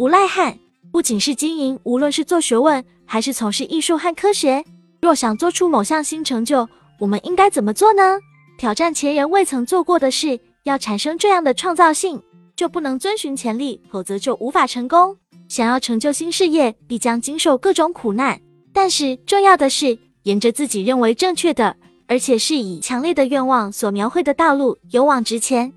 无赖汉不仅是经营，无论是做学问还是从事艺术和科学，若想做出某项新成就，我们应该怎么做呢？挑战前人未曾做过的事，要产生这样的创造性，就不能遵循潜力，否则就无法成功。想要成就新事业，必将经受各种苦难。但是重要的是，沿着自己认为正确的，而且是以强烈的愿望所描绘的道路，勇往直前，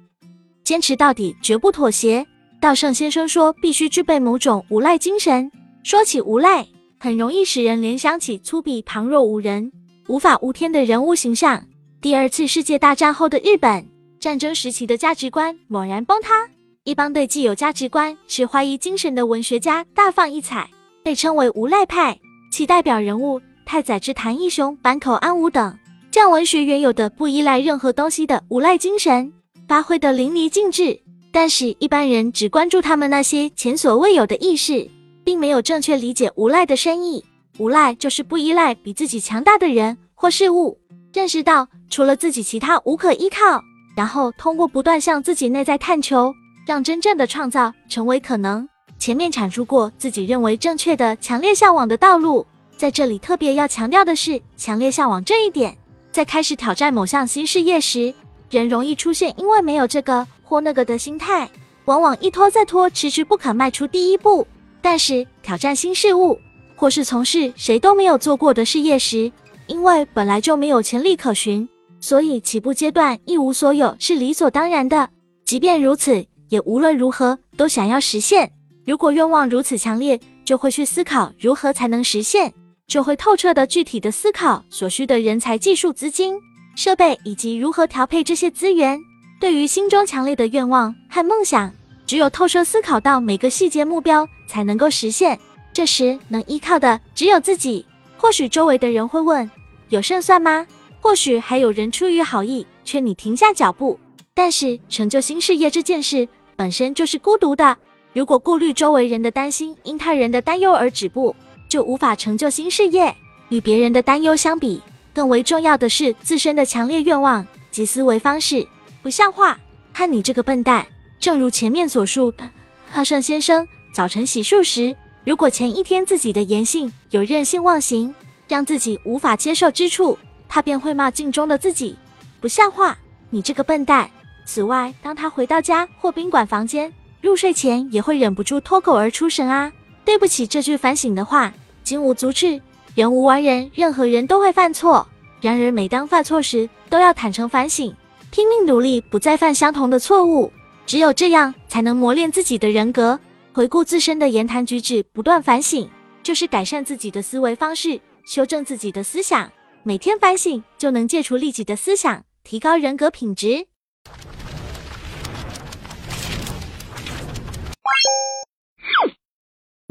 坚持到底，绝不妥协。道圣先生说，必须具备某种无赖精神。说起无赖，很容易使人联想起粗鄙、旁若无人、无法无天的人物形象。第二次世界大战后的日本，战争时期的价值观猛然崩塌。一帮对既有价值观持怀疑精神的文学家大放异彩，被称为无赖派。其代表人物太宰治、谭义雄、坂口安吾等，将文学原有的不依赖任何东西的无赖精神发挥得淋漓尽致。但是，一般人只关注他们那些前所未有的意识，并没有正确理解无赖的深意。无赖就是不依赖比自己强大的人或事物，认识到除了自己，其他无可依靠，然后通过不断向自己内在探求。让真正的创造成为可能。前面阐述过自己认为正确的强烈向往的道路，在这里特别要强调的是强烈向往这一点。在开始挑战某项新事业时，人容易出现因为没有这个或那个的心态，往往一拖再拖，迟迟不肯迈出第一步。但是挑战新事物，或是从事谁都没有做过的事业时，因为本来就没有潜力可循，所以起步阶段一无所有是理所当然的。即便如此。也无论如何都想要实现。如果愿望如此强烈，就会去思考如何才能实现，就会透彻的、具体的思考所需的人才、技术、资金、设备以及如何调配这些资源。对于心中强烈的愿望和梦想，只有透彻思考到每个细节目标，才能够实现。这时能依靠的只有自己。或许周围的人会问：有胜算吗？或许还有人出于好意劝你停下脚步。但是成就新事业这件事。本身就是孤独的。如果顾虑周围人的担心，因他人的担忧而止步，就无法成就新事业。与别人的担忧相比，更为重要的是自身的强烈愿望及思维方式。不像话！看你这个笨蛋！正如前面所述，鹤胜先生早晨洗漱时，如果前一天自己的言行有任性妄行，让自己无法接受之处，他便会骂镜中的自己：不像话！你这个笨蛋！此外，当他回到家或宾馆房间入睡前，也会忍不住脱口而出“神啊，对不起”这句反省的话。金无足赤，人无完人，任何人都会犯错。然而，每当犯错时，都要坦诚反省，拼命努力，不再犯相同的错误。只有这样，才能磨练自己的人格。回顾自身的言谈举止，不断反省，就是改善自己的思维方式，修正自己的思想。每天反省，就能戒除利己的思想，提高人格品质。